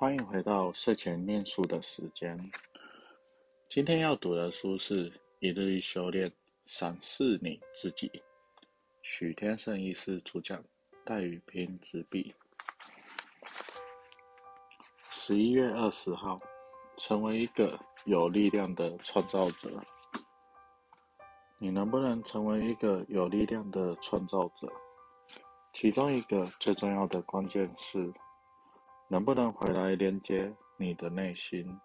欢迎回到睡前念书的时间。今天要读的书是《一日一修炼，审视你自己》，许天胜医师主讲，戴宇平执笔。十一月二十号，成为一个有力量的创造者。你能不能成为一个有力量的创造者？其中一个最重要的关键是。能不能回来连接你的内心？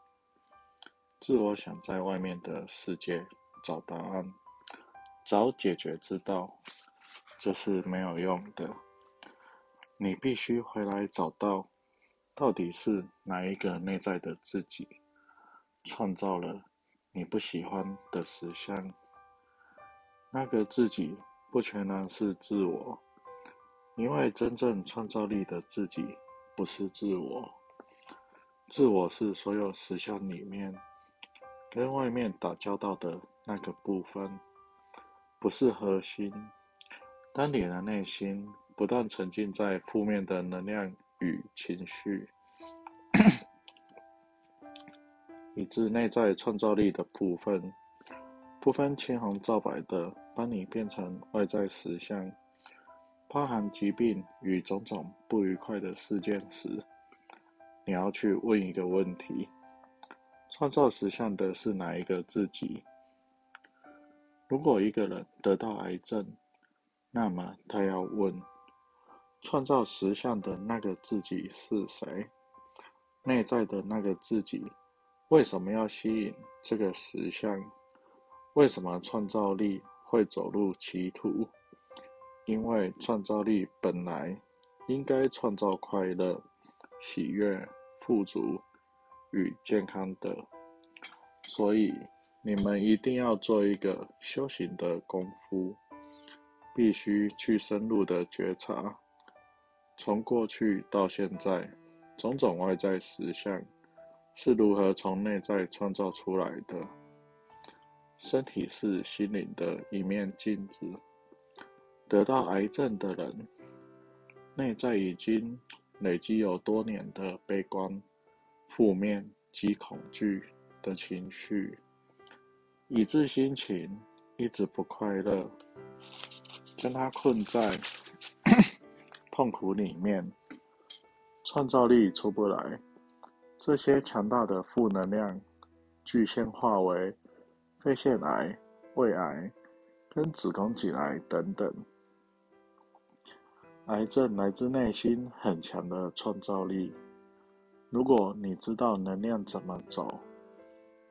自我想在外面的世界找答案、找解决之道，这是没有用的。你必须回来找到，到底是哪一个内在的自己创造了你不喜欢的实相？那个自己不全然是自我，因为真正创造力的自己。不是自我，自我是所有实相里面跟外面打交道的那个部分，不是核心。当你的内心不断沉浸在负面的能量与情绪，以致内在创造力的部分不分青红皂白的把你变成外在实相。包含疾病与种种不愉快的事件时，你要去问一个问题：创造实相的是哪一个自己？如果一个人得到癌症，那么他要问：创造实相的那个自己是谁？内在的那个自己为什么要吸引这个实相？为什么创造力会走入歧途？因为创造力本来应该创造快乐、喜悦、富足与健康的，所以你们一定要做一个修行的功夫，必须去深入的觉察，从过去到现在，种种外在实相是如何从内在创造出来的。身体是心灵的一面镜子。得到癌症的人，内在已经累积有多年的悲观、负面及恐惧的情绪，以致心情一直不快乐，将他困在 痛苦里面，创造力出不来。这些强大的负能量，具现化为肺腺癌、胃癌跟子宫颈癌等等。癌症来自内心很强的创造力。如果你知道能量怎么走，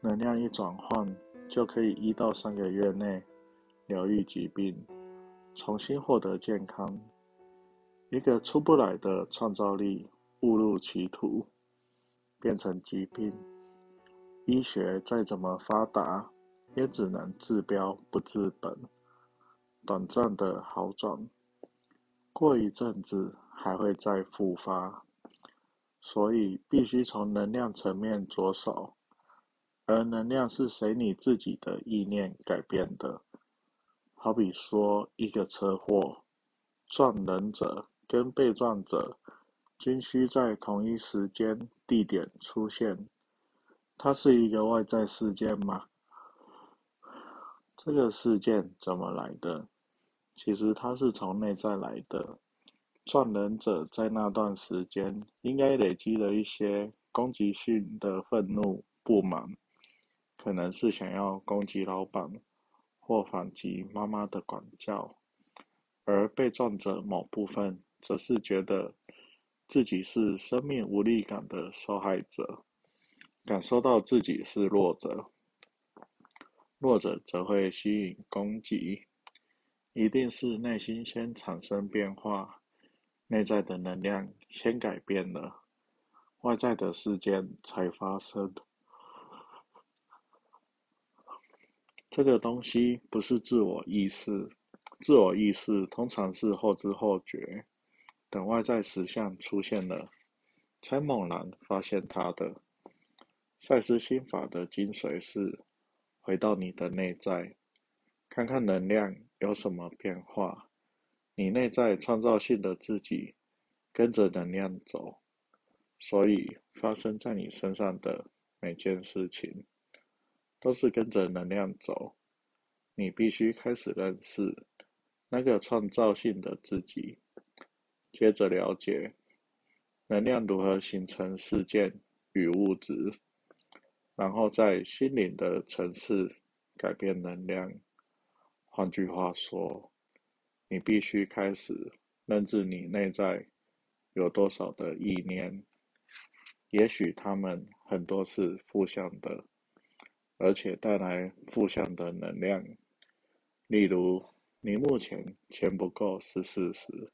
能量一转换，就可以一到三个月内疗愈疾病，重新获得健康。一个出不来的创造力误入歧途，变成疾病。医学再怎么发达，也只能治标不治本，短暂的好转。过一阵子还会再复发，所以必须从能量层面着手。而能量是随你自己的意念改变的。好比说一个车祸，撞人者跟被撞者均需在同一时间、地点出现。它是一个外在事件吗？这个事件怎么来的？其实它是从内在来的。撞人者在那段时间应该累积了一些攻击性的愤怒、不满，可能是想要攻击老板或反击妈妈的管教；而被撞者某部分则是觉得自己是生命无力感的受害者，感受到自己是弱者，弱者则会吸引攻击。一定是内心先产生变化，内在的能量先改变了，外在的事件才发生。这个东西不是自我意识，自我意识通常是后知后觉，等外在实相出现了，才猛然发现它的。赛斯心法的精髓是回到你的内在，看看能量。有什么变化？你内在创造性的自己跟着能量走，所以发生在你身上的每件事情，都是跟着能量走。你必须开始认识那个创造性的自己，接着了解能量如何形成事件与物质，然后在心灵的层次改变能量。换句话说，你必须开始认知你内在有多少的意念，也许他们很多是负向的，而且带来负向的能量。例如，你目前钱不够是事实，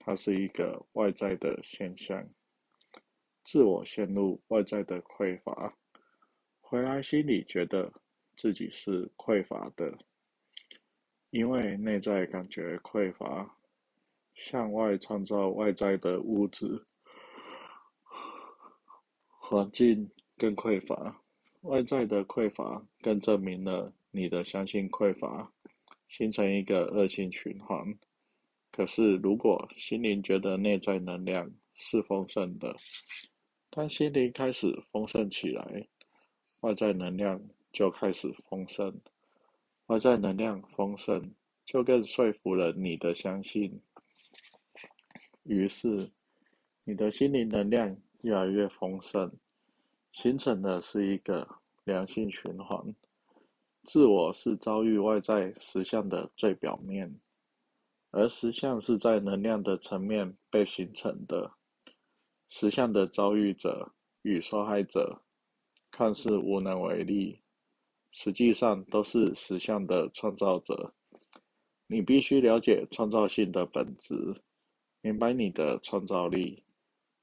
它是一个外在的现象。自我陷入外在的匮乏，回来心里觉得自己是匮乏的，因为内在感觉匮乏，向外创造外在的物质环境更匮乏，外在的匮乏更证明了。你的相信匮乏，形成一个恶性循环。可是，如果心灵觉得内在能量是丰盛的，当心灵开始丰盛起来，外在能量就开始丰盛。外在能量丰盛，就更说服了你的相信。于是，你的心灵能量越来越丰盛，形成的是一个良性循环。自我是遭遇外在实相的最表面，而实相是在能量的层面被形成的。实相的遭遇者与受害者看似无能为力，实际上都是实相的创造者。你必须了解创造性的本质，明白你的创造力。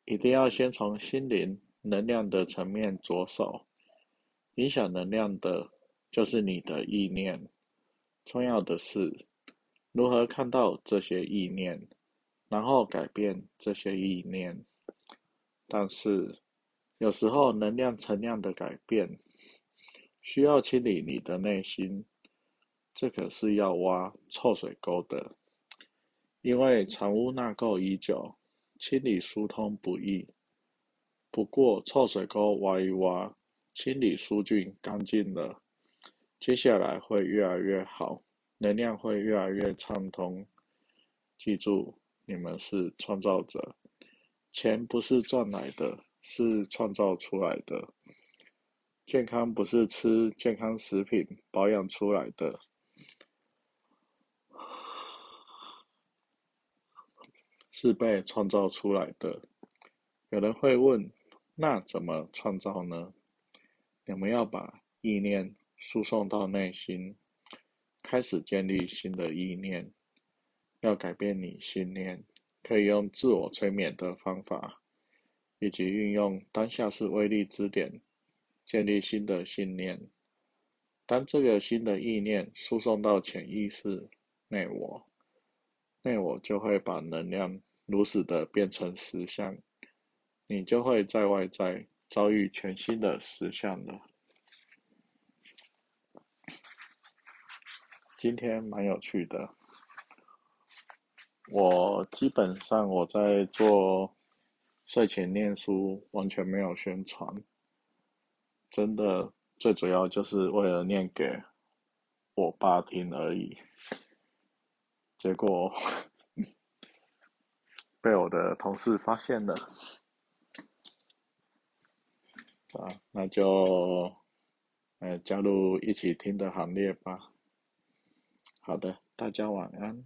一定要先从心灵能量的层面着手，影响能量的。就是你的意念，重要的是如何看到这些意念，然后改变这些意念。但是有时候能量层量的改变，需要清理你的内心，这可是要挖臭水沟的，因为藏污纳垢已久，清理疏通不易。不过臭水沟挖一挖，清理疏浚干净了。接下来会越来越好，能量会越来越畅通。记住，你们是创造者，钱不是赚来的，是创造出来的。健康不是吃健康食品保养出来的，是被创造出来的。有人会问，那怎么创造呢？你们要把意念。输送到内心，开始建立新的意念。要改变你信念，可以用自我催眠的方法，以及运用当下是威力之点，建立新的信念。当这个新的意念输送到潜意识内我，内我就会把能量如此的变成实相，你就会在外在遭遇全新的实相了。今天蛮有趣的，我基本上我在做睡前念书，完全没有宣传，真的最主要就是为了念给我爸听而已。结果被我的同事发现了，啊，那就呃加入一起听的行列吧。好的，大家晚安。